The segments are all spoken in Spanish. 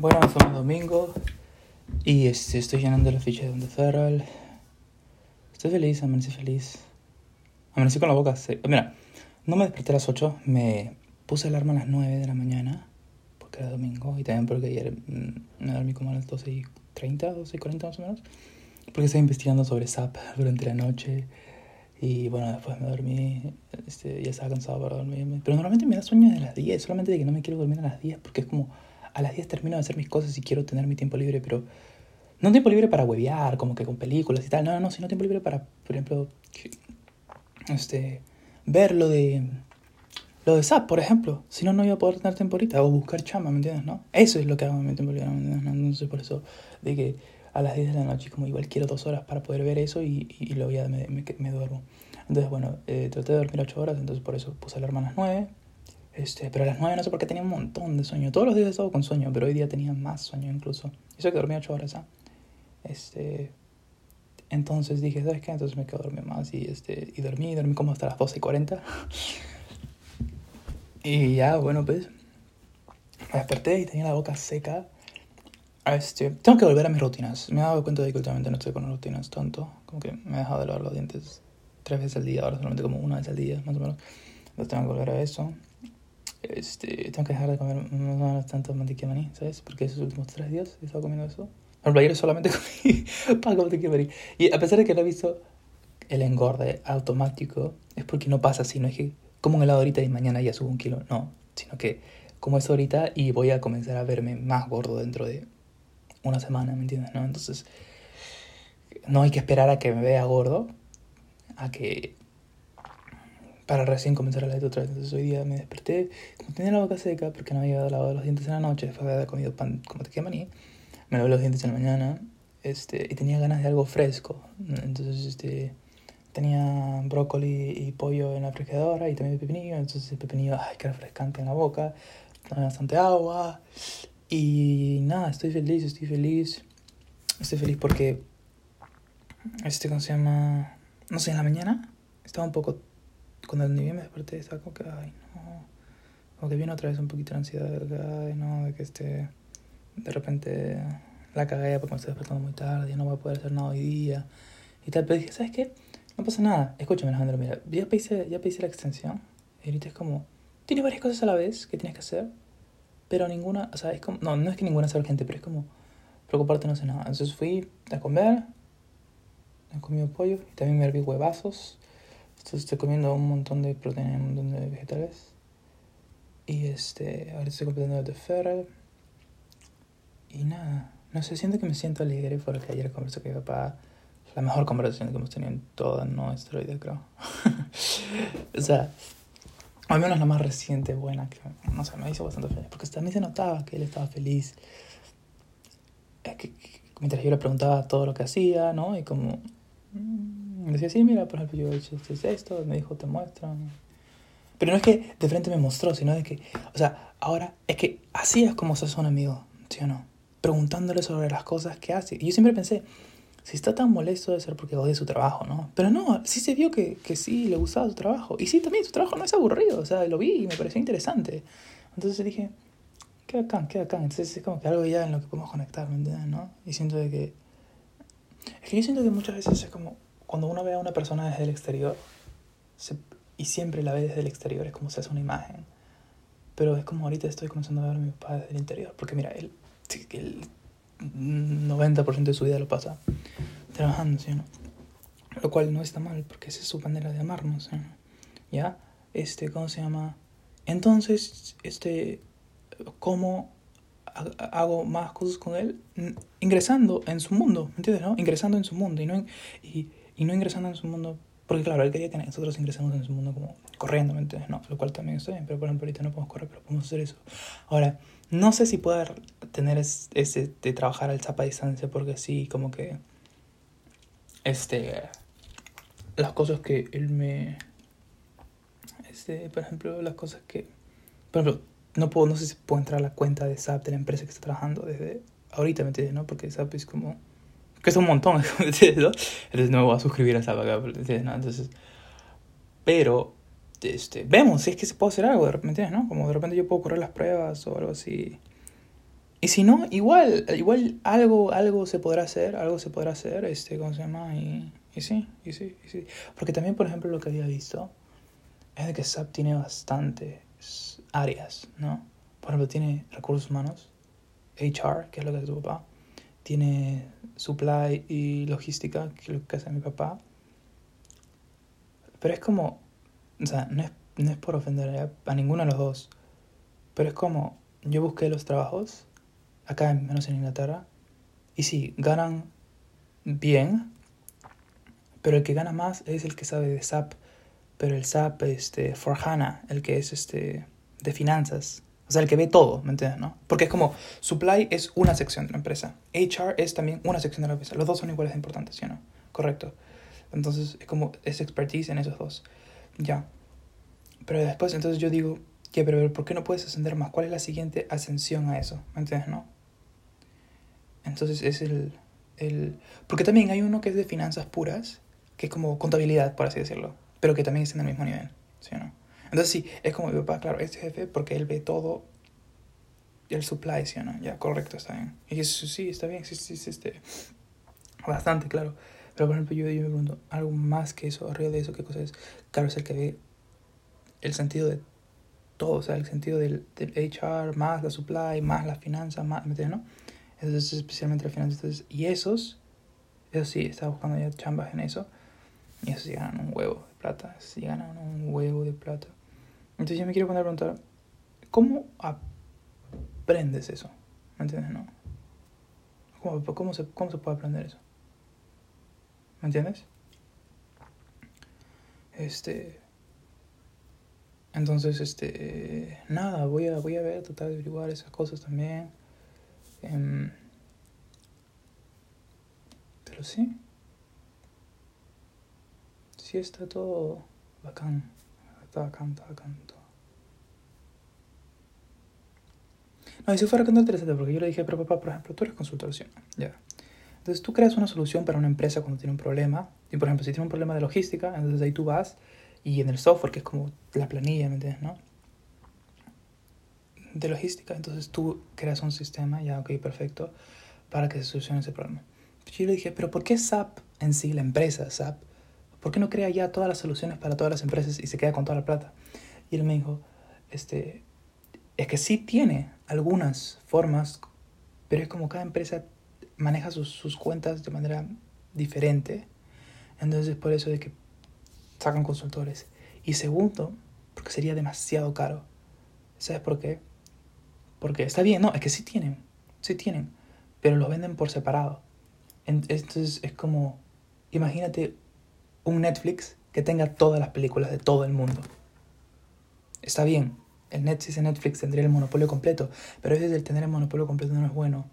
Bueno, somos domingo y este, estoy llenando la ficha de Donde Feral. Estoy feliz, amanecí feliz. Amanecí con la boca seca. Mira, no me desperté a las 8, me puse alarma a las 9 de la mañana porque era domingo y también porque ayer mm, me dormí como a las 12 y 30, 12 y 40 más o menos. Porque estaba investigando sobre SAP durante la noche y bueno, después me dormí, este, ya estaba cansado para dormirme. Pero normalmente me da sueño de las 10, solamente de que no me quiero dormir a las 10 porque es como a las 10 termino de hacer mis cosas y quiero tener mi tiempo libre, pero no tiempo libre para huevear, como que con películas y tal, no, no, no, sino tiempo libre para, por ejemplo, este, ver lo de, lo de SAP, por ejemplo. Si no, no iba a poder tener tiempo ahorita, o buscar chama, ¿me entiendes? ¿no? Eso es lo que hago en mi tiempo libre, ¿me entiendes? ¿no? Entonces, por eso, de que a las 10 de la noche, como igual quiero dos horas para poder ver eso y, y, luego ya me, me, me, duermo. Entonces, bueno, eh, traté de dormir 8 horas, entonces por eso puse alarma a las 9 este, pero a las 9 no sé por qué tenía un montón de sueño. Todos los días he estado con sueño, pero hoy día tenía más sueño incluso. Eso que dormí 8 horas, ¿ah? Este, entonces dije, ¿sabes qué? Entonces me quedo dormir más y, este, y dormí, dormí como hasta las 12 y 40. y ya, bueno, pues me desperté y tenía la boca seca. Este, tengo que volver a mis rutinas. Me he dado cuenta de que últimamente no estoy con rutinas tanto. Como que me he dejado de lavar los dientes tres veces al día, ahora solamente como una vez al día, más o menos. Entonces tengo que volver a eso. Este, tengo que dejar de comer no, tanto mantequilla maní, ¿sabes? Porque esos últimos tres días he estado comiendo eso. Por ayer solamente comí pan con mantequilla maní. Y a pesar de que no he visto el engorde automático, es porque no pasa así, no es que como un helado ahorita y mañana ya subo un kilo, no, sino que como eso ahorita y voy a comenzar a verme más gordo dentro de una semana, ¿me entiendes? ¿no? Entonces, no hay que esperar a que me vea gordo, a que para recién comenzar a la otra vez. Entonces hoy día me desperté, como tenía la boca seca porque no había lavado los dientes en la noche, después de haber comido pan como te maní, me lavé los dientes en la mañana este, y tenía ganas de algo fresco. Entonces este, tenía brócoli y pollo en la refrigeradora y también pepinillo, entonces el pepinillo, ay, que refrescante en la boca, tomé bastante agua y nada, estoy feliz, estoy feliz. Estoy feliz porque, este, ¿cómo se llama? No sé, en la mañana estaba un poco cuando ni bien me desperté, estaba como que, ay, no. Como que viene otra vez un poquito de ansiedad, de que, ay, no, de que este. De repente la cagué porque me estoy despertando muy tarde, no voy a poder hacer nada hoy día. Y tal, pero dije, ¿sabes qué? No pasa nada. Escúchame, Alejandro, mira, ya pedí, ya pedí la extensión. Y ahorita es como, tienes varias cosas a la vez que tienes que hacer, pero ninguna, o sea, es como, no, no es que ninguna sea urgente, pero es como, preocuparte no sé nada. Entonces fui a comer, he comido pollo y también me herví huevazos entonces estoy comiendo un montón de proteína, un montón de vegetales. Y este, ahora estoy completando de Ferrell. Y nada, no sé, siento que me siento alegre porque ayer conversé con mi papá. La mejor conversación que hemos tenido en toda nuestra vida, creo. o sea, al menos la más reciente, buena, que no sé, me hizo bastante feliz. Porque también se notaba que él estaba feliz. Que, que, mientras yo le preguntaba todo lo que hacía, ¿no? Y como me decía, sí, mira, por ejemplo, yo hecho esto, me dijo, te muestran. Pero no es que de frente me mostró, sino de que, o sea, ahora es que así es como se hace un amigo, ¿sí o no? Preguntándole sobre las cosas que hace. Y yo siempre pensé, si está tan molesto debe ser porque odia su trabajo, ¿no? Pero no, sí se vio que, que sí le gustaba su trabajo. Y sí, también su trabajo no es aburrido, o sea, lo vi y me pareció interesante. Entonces dije, qué bacán, qué bacán. Entonces es como que algo ya en lo que podemos conectar, ¿me entiendes? ¿no? Y siento de que... Es que yo siento que muchas veces es como cuando uno ve a una persona desde el exterior, y siempre la ve desde el exterior, es como se hace una imagen. Pero es como ahorita estoy comenzando a ver a mi papá desde el interior, porque mira, él, el 90% de su vida lo pasa trabajando, ¿sí no? Lo cual no está mal, porque esa es su manera de amarnos, ¿ya? Este, ¿cómo se llama? Entonces, este, ¿cómo hago más cosas con él? Ingresando en su mundo, ¿me entiendes, no? Ingresando en su mundo y no y, y no ingresando en su mundo, porque claro, él quería que nosotros ingresemos en su mundo como corriendo, ¿me entiendes? No, lo cual también está bien, pero por ejemplo ahorita no podemos correr, pero podemos hacer eso. Ahora, no sé si puedo tener ese de trabajar al zapa a distancia, porque sí, como que, este, las cosas que él me, este, por ejemplo, las cosas que, por ejemplo, no puedo, no sé si puedo entrar a la cuenta de SAP de la empresa que está trabajando desde ahorita, ¿me entiendes? ¿no? Porque SAP es como que es un montón, ¿no? Entonces no me voy a suscribir a esa vaca, ¿no? Entonces, pero, este, vemos si es que se puede hacer algo de repente, ¿no? Como de repente yo puedo correr las pruebas o algo así. Y si no, igual, igual algo, algo se podrá hacer, algo se podrá hacer, este, ¿cómo se llama? Y, y sí, y sí, y sí. Porque también, por ejemplo, lo que había visto es de que SAP tiene bastantes áreas, ¿no? Por ejemplo, tiene recursos humanos, HR, que es lo que hace tu papá, tiene supply y logística, que es lo que hace mi papá. Pero es como, o sea, no es, no es por ofender a ninguno de los dos, pero es como, yo busqué los trabajos acá menos en Inglaterra. Y sí, ganan bien, pero el que gana más es el que sabe de SAP, pero el SAP este, for HANA, el que es este, de finanzas. O sea, el que ve todo, ¿me entiendes? ¿no? Porque es como, supply es una sección de la empresa, HR es también una sección de la empresa. Los dos son iguales de importantes, ¿sí o no? Correcto. Entonces, es como, es expertise en esos dos. Ya. Pero después, entonces yo digo, ¿qué? Pero ¿por qué no puedes ascender más? ¿Cuál es la siguiente ascensión a eso? ¿Me entiendes, no? Entonces es el, el... Porque también hay uno que es de finanzas puras, que es como contabilidad, por así decirlo, pero que también está en el mismo nivel, ¿sí o no? Entonces sí, es como mi papá, claro, este jefe, porque él ve todo el supply, ¿sí o no? Ya, correcto, está bien. Y eso sí, está bien, sí, sí, sí, este, bastante, claro. Pero por ejemplo, yo, yo me pregunto, algo más que eso, arriba de eso, ¿qué cosa es? Claro, es el que ve el sentido de todo, o sea, el sentido del, del HR, más la supply, más la finanza, más, ¿me entiendes, no? Entonces, especialmente las finanzas. y esos, eso sí, estaba buscando ya chambas en eso. Y esos sí ganan un huevo de plata. Sí ganan un huevo de plata. Entonces yo me quiero poner a preguntar, ¿cómo aprendes eso? ¿Me entiendes? No. ¿Cómo, cómo, se, ¿Cómo se puede aprender eso? ¿Me entiendes? Este. Entonces, este. Nada, voy a, voy a ver, tratar de averiguar esas cosas también. Em, pero sí. Sí está todo bacán. Está bacán, está bacán todo. No, y si fuera bastante interesante porque yo le dije, pero papá, por ejemplo, tú eres consultor, ¿sí? Ya. Entonces tú creas una solución para una empresa cuando tiene un problema. Y por ejemplo, si tiene un problema de logística, entonces ahí tú vas y en el software, que es como la planilla, ¿me entiendes? ¿no? de logística. Entonces tú creas un sistema, ya, ok, perfecto, para que se solucione ese problema. Yo le dije, pero ¿por qué SAP en sí, la empresa SAP, por qué no crea ya todas las soluciones para todas las empresas y se queda con toda la plata? Y él me dijo, este, es que sí tiene algunas formas, pero es como cada empresa maneja sus, sus cuentas de manera diferente. Entonces por eso de que sacan consultores. Y segundo, porque sería demasiado caro. ¿Sabes por qué? Porque está bien, no, es que sí tienen, sí tienen, pero los venden por separado. Entonces es como, imagínate un Netflix que tenga todas las películas de todo el mundo. Está bien, el Netflix de Netflix tendría el monopolio completo, pero a veces el tener el monopolio completo no es bueno.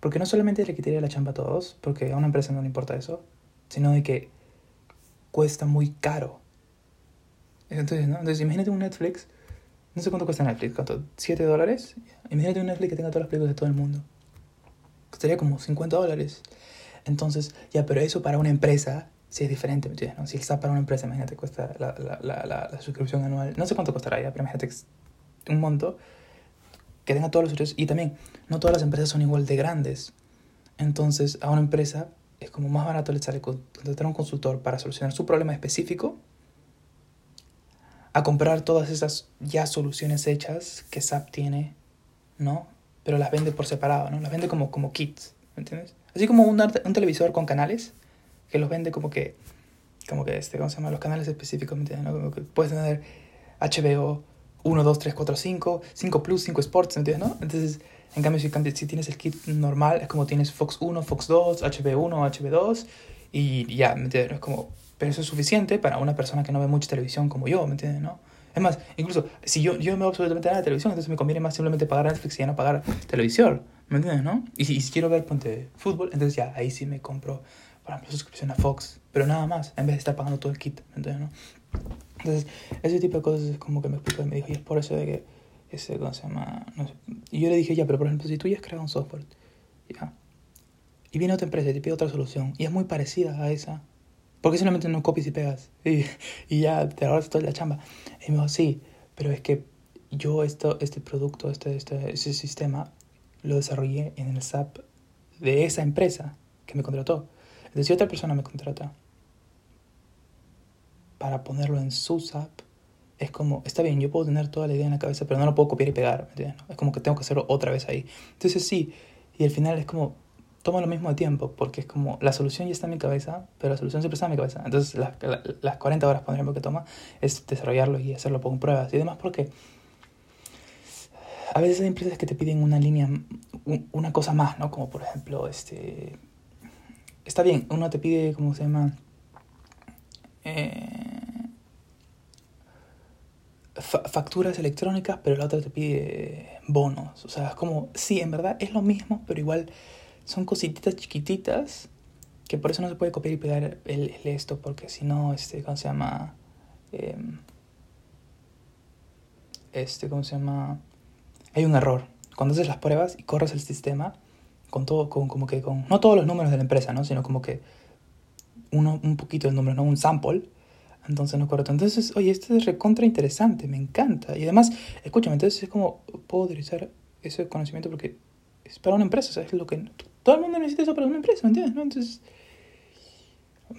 Porque no solamente le quitaría la chamba a todos, porque a una empresa no le importa eso, sino de que cuesta muy caro. Entonces, ¿no? Entonces imagínate un Netflix no sé cuánto cuesta Netflix, ¿cuánto? ¿7 dólares? Imagínate un Netflix que tenga todas las películas de todo el mundo. Costaría como 50 dólares. Entonces, ya, pero eso para una empresa sí es diferente, ¿me entiendes? ¿no? Si está para una empresa, imagínate, cuesta la, la, la, la, suscripción anual. No sé cuánto costará ya, pero imagínate un monto que tenga todos los servicios. Y también, no todas las empresas son igual de grandes. Entonces, a una empresa es como más barato le sale contratar a un consultor para solucionar su problema específico a comprar todas esas ya soluciones hechas que SAP tiene, ¿no? Pero las vende por separado, ¿no? Las vende como, como kits, ¿me entiendes? Así como un, un televisor con canales, que los vende como que, como que, este, ¿cómo se llama? Los canales específicos, ¿me entiendes? Como que puedes tener HBO 1, 2, 3, 4, 5, 5 Plus, 5 Sports, ¿me entiendes? ¿no? Entonces, en cambio, si, si tienes el kit normal, es como tienes Fox 1, Fox 2, HB1, HB2, y ya, ¿me entiendes? Es como pero eso es suficiente para una persona que no ve mucha televisión como yo, ¿me entiendes? ¿no? Es más, incluso si yo, yo no veo absolutamente nada de televisión, entonces me conviene más simplemente pagar Netflix y ya no pagar televisión, ¿me entiendes? ¿no? Y si, quiero ver ponte fútbol, entonces ya ahí sí me compro, por ejemplo, suscripción a Fox, pero nada más, en vez de estar pagando todo el kit, ¿me entiendes? ¿no? Entonces, ese tipo de cosas es como que me explicó y me dijo, y es por eso de que, ese, ¿cómo se llama? No sé. Y yo le dije, ya, pero por ejemplo, si tú ya has creado un software, ya, y viene otra empresa y te pide otra solución, y es muy parecida a esa, ¿Por qué solamente no copias y pegas? Y, y ya te ahorras toda la chamba. Y me dijo, sí, pero es que yo esto, este producto, este, este, ese sistema, lo desarrollé en el SAP de esa empresa que me contrató. Si otra persona me contrata para ponerlo en su SAP, es como, está bien, yo puedo tener toda la idea en la cabeza, pero no lo puedo copiar y pegar. Es como que tengo que hacerlo otra vez ahí. Entonces sí, y al final es como, toma lo mismo de tiempo, porque es como, la solución ya está en mi cabeza, pero la solución siempre está en mi cabeza. Entonces las, las 40 horas, por ejemplo, que toma es desarrollarlo y hacerlo con pruebas. Y además porque a veces hay empresas que te piden una línea, una cosa más, ¿no? Como por ejemplo, este... Está bien, uno te pide, ¿cómo se llama? Eh, facturas electrónicas, pero la otra te pide bonos. O sea, es como, sí, en verdad es lo mismo, pero igual son cosititas chiquititas que por eso no se puede copiar y pegar el, esto, porque si no, este, ¿cómo se llama? Em, este, ¿cómo se llama? Hay un error. Cuando haces las pruebas y corres el sistema, con todo, con, como que con, no todos los números de la empresa, ¿no? Sino como que uno, un poquito de números, ¿no? Un sample entonces no correcto. Entonces, oye, esto es recontra interesante, me encanta. Y además, escúchame, entonces es como, puedo utilizar ese conocimiento porque es para una empresa, o sea, es lo que todo el mundo necesita eso para una empresa, ¿me entiendes? ¿no? Entonces,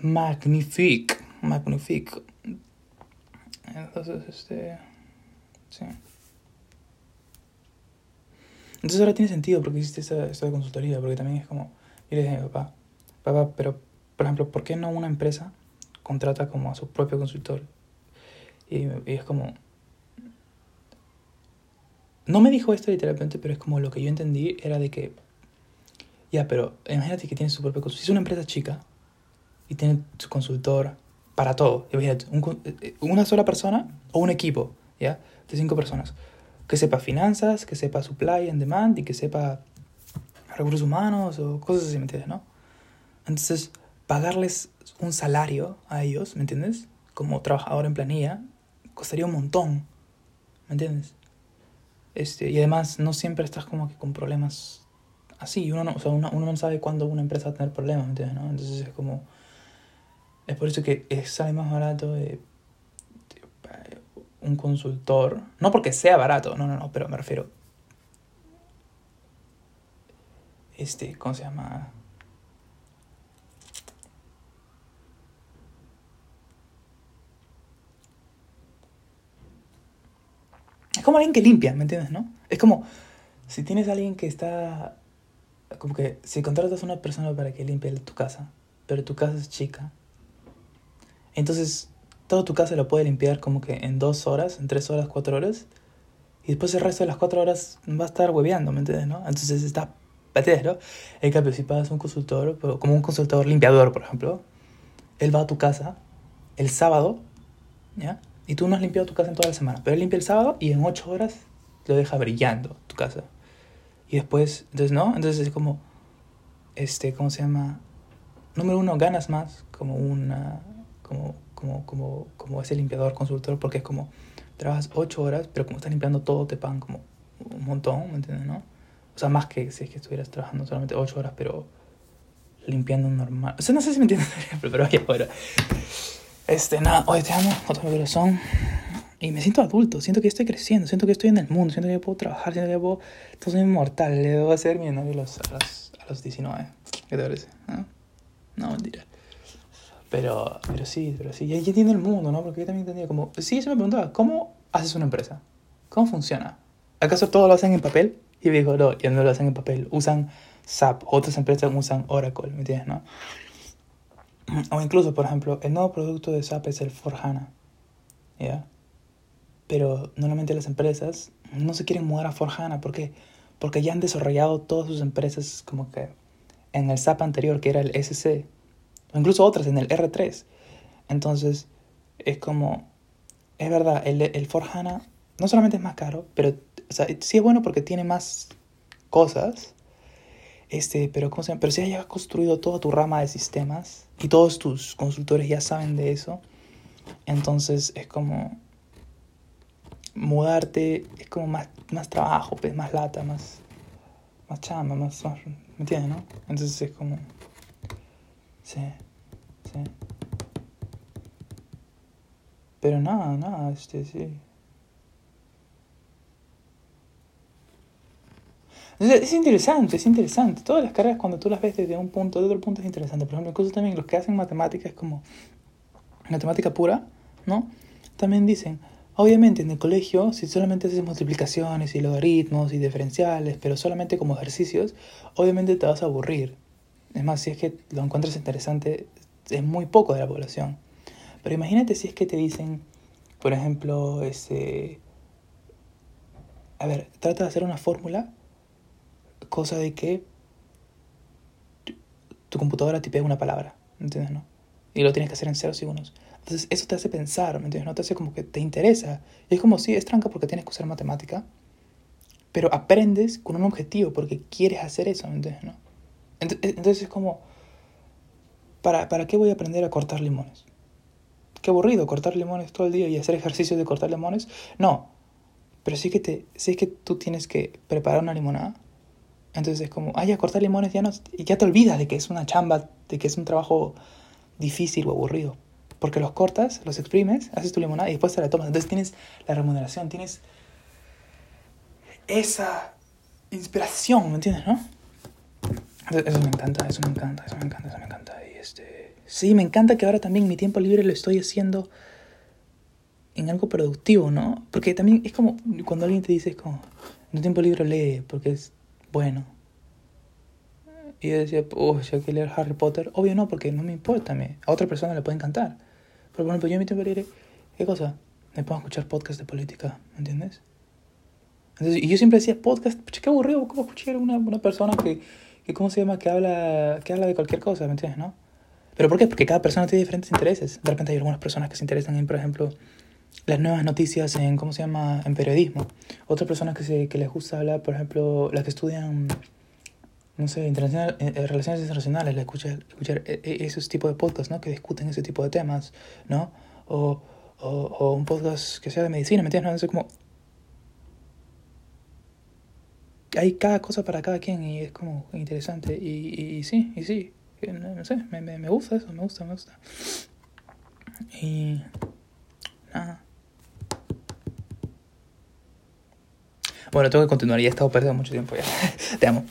magnifique, magnifique. Entonces, este, sí. Entonces ahora tiene sentido porque hiciste esta, esta consultoría, porque también es como, y le dije, papá, papá, pero, por ejemplo, ¿por qué no una empresa contrata como a su propio consultor. Y, es como... No me dijo esto literalmente, pero es como lo que yo entendí era de que... Ya, pero imagínate que tiene su propio consultor. Si es una empresa chica y tiene su consultor para todo, imagínate, eh, una sola persona o un equipo, ¿ya? De cinco personas. Que sepa finanzas, que sepa supply and demand y que sepa recursos humanos o cosas así, ¿me entiendes, no? Entonces, pagarles un salario a ellos, ¿me entiendes? Como trabajador en planilla, costaría un montón, ¿me entiendes? Este, y además no siempre estás como que con problemas así, uno no, o sea, uno, uno no sabe cuándo una empresa va a tener problemas, ¿me entiendes? No? Entonces es como, es por eso que sale más barato de, un consultor, no porque sea barato, no, no, no, pero me refiero, este, ¿cómo se llama? Es como alguien que limpia, ¿me entiendes, no? Es como si tienes a alguien que está... Como que si contratas a una persona para que limpie tu casa, pero tu casa es chica, entonces toda tu casa lo puede limpiar como que en dos horas, en tres horas, cuatro horas, y después el resto de las cuatro horas va a estar hueveando, ¿me entiendes, no? Entonces está... ¿Me entiendes, no? En cambio, si pagas un consultor, como un consultor limpiador, por ejemplo, él va a tu casa el sábado, ¿ya? Y tú no has limpiado tu casa en toda la semana, pero él limpia el sábado y en ocho horas lo deja brillando tu casa. Y después, entonces, ¿no? Entonces es como, este, ¿cómo se llama? Número uno, ganas más como una, como, como, como, como ese limpiador consultor, porque es como, trabajas ocho horas, pero como estás limpiando todo, te pagan como un montón, ¿me entiendes, no? O sea, más que si es que estuvieras trabajando solamente ocho horas, pero limpiando normal. O sea, no sé si me entiendes pero oye, bueno. Este, nada, hoy te amo, otro corazón. Y me siento adulto, siento que estoy creciendo, siento que estoy en el mundo, siento que puedo trabajar, siento que puedo. Todo soy inmortal, le debo hacer mi novio a los, a los, a los 19. ¿Qué te parece? ¿No? no, mentira. Pero, pero sí, pero sí, ya, ya entiendo el mundo, ¿no? Porque yo también entendía como. Sí, eso me preguntaba, ¿cómo haces una empresa? ¿Cómo funciona? ¿Acaso todo lo hacen en papel? Y me dijo, no, ya no lo hacen en papel, usan SAP, otras empresas usan Oracle, ¿me entiendes, no? O incluso, por ejemplo, el nuevo producto de SAP es el Forjana. ¿Ya? Pero normalmente las empresas no se quieren mudar a Forjana. ¿Por qué? Porque ya han desarrollado todas sus empresas como que en el SAP anterior, que era el SC. Incluso otras en el R3. Entonces, es como... Es verdad, el, el Forjana no solamente es más caro, pero o sea, sí es bueno porque tiene más cosas este, pero, ¿cómo pero si hayas construido toda tu rama de sistemas y todos tus consultores ya saben de eso, entonces es como mudarte, es como más, más trabajo, pues, más lata, más, más chamba, más, ¿me entiendes, no? Entonces es como, sí, sí. Pero nada, nada, este, sí. es interesante, es interesante. Todas las carreras cuando tú las ves desde un punto, desde otro punto es interesante. Por ejemplo, incluso también los que hacen matemáticas como matemática pura, ¿no? También dicen, obviamente en el colegio, si solamente haces multiplicaciones y logaritmos y diferenciales, pero solamente como ejercicios, obviamente te vas a aburrir. Es más, si es que lo encuentras interesante, es muy poco de la población. Pero imagínate si es que te dicen, por ejemplo, ese... A ver, trata de hacer una fórmula cosa de que tu computadora tipea una palabra, ¿entiendes? No? Y lo tienes que hacer en ceros y unos. Entonces eso te hace pensar, ¿me entiendes? No te hace como que te interesa. Y es como si es tranca porque tienes que usar matemática, pero aprendes con un objetivo porque quieres hacer eso, ¿me entiendes? No? Entonces es como, ¿para, ¿para qué voy a aprender a cortar limones? Qué aburrido cortar limones todo el día y hacer ejercicios de cortar limones. No, pero sí que, te, sí que tú tienes que preparar una limonada entonces es como, ay, a cortar limones ya no... Y ya te olvidas de que es una chamba, de que es un trabajo difícil o aburrido. Porque los cortas, los exprimes, haces tu limonada y después te la tomas. Entonces tienes la remuneración, tienes esa inspiración, ¿me entiendes, no? Eso me encanta, eso me encanta, eso me encanta, eso me encanta. Y este... Sí, me encanta que ahora también mi tiempo libre lo estoy haciendo en algo productivo, ¿no? Porque también es como cuando alguien te dice, es como, en tu tiempo libre lee, porque es bueno. Y yo decía, si hay que leer Harry Potter. Obvio no, porque no me importa a mí. A otra persona le puede encantar. Pero por ejemplo, yo en mi tiempo libre, ¿qué cosa? Me puedo escuchar podcast de política, ¿me entiendes? Entonces, y yo siempre decía, podcast, qué aburrido, ¿cómo escuchar una, una persona que, que, ¿cómo se llama? Que habla, que habla de cualquier cosa, ¿me entiendes? ¿No? ¿Pero por qué? Porque cada persona tiene diferentes intereses. De repente hay algunas personas que se interesan en, por ejemplo, las nuevas noticias en, ¿cómo se llama?, en periodismo. Otras personas que, se, que les gusta hablar, por ejemplo, las que estudian, no sé, internacional, eh, eh, relaciones internacionales, les escuchar, escuchar eh, esos tipos de podcasts, ¿no?, que discuten ese tipo de temas, ¿no? O, o, o un podcast que sea de medicina, ¿me entiendes? Entonces, como... Hay cada cosa para cada quien y es como interesante. Y, y, sí, y sí, no, sé, me, me, me gusta eso, me gusta, me gusta. Y... Nada. Bueno, tengo que continuar, ya he estado perdiendo mucho tiempo ya. Te amo.